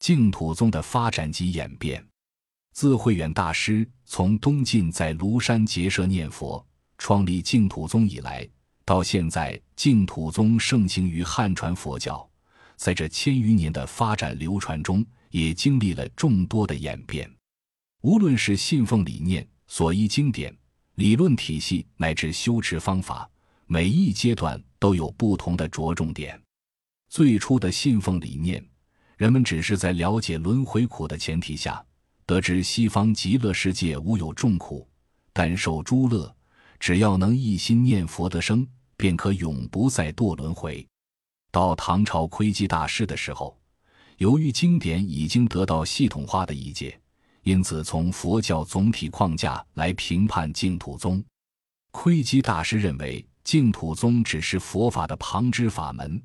净土宗的发展及演变，自慧远大师从东晋在庐山结社念佛，创立净土宗以来，到现在净土宗盛行于汉传佛教，在这千余年的发展流传中，也经历了众多的演变。无论是信奉理念、所依经典、理论体系，乃至修持方法，每一阶段都有不同的着重点。最初的信奉理念。人们只是在了解轮回苦的前提下，得知西方极乐世界无有众苦，但受诸乐，只要能一心念佛得生，便可永不再堕轮回。到唐朝窥基大师的时候，由于经典已经得到系统化的理解，因此从佛教总体框架来评判净土宗。窥基大师认为，净土宗只是佛法的旁支法门。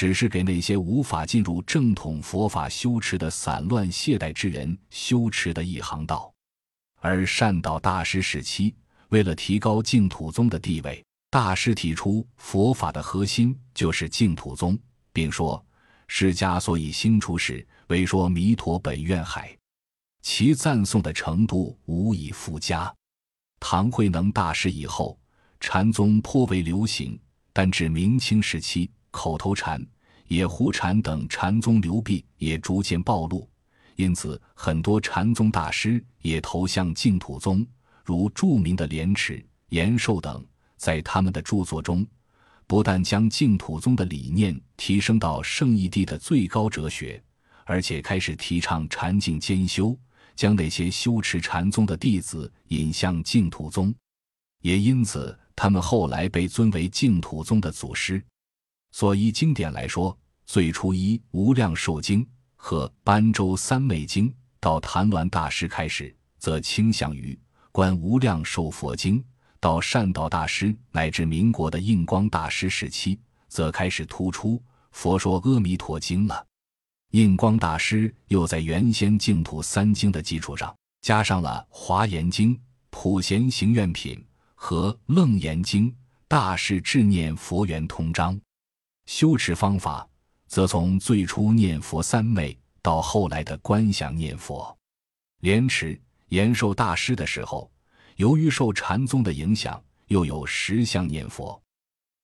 只是给那些无法进入正统佛法修持的散乱懈怠之人修持的一行道，而善导大师时期，为了提高净土宗的地位，大师提出佛法的核心就是净土宗，并说释迦所以兴出世，为说弥陀本愿海，其赞颂的程度无以复加。唐慧能大师以后，禅宗颇为流行，但至明清时期。口头禅、野狐禅等禅宗流弊也逐渐暴露，因此很多禅宗大师也投向净土宗，如著名的莲池、延寿等。在他们的著作中，不但将净土宗的理念提升到圣义地的最高哲学，而且开始提倡禅净兼修，将那些修持禅宗的弟子引向净土宗，也因此他们后来被尊为净土宗的祖师。所依经典来说，最初依《无量寿经》和《般舟三昧经》，到昙鸾大师开始，则倾向于《观无量寿佛经》；到善导大师乃至民国的印光大师时期，则开始突出《佛说阿弥陀经》了。印光大师又在原先净土三经的基础上，加上了《华严经》《普贤行愿品》和《楞严经》，大势智念佛缘通章。修持方法则从最初念佛三昧到后来的观想念佛。莲池延寿大师的时候，由于受禅宗的影响，又有十相念佛；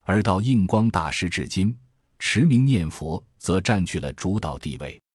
而到印光大师至今，持名念佛则占据了主导地位。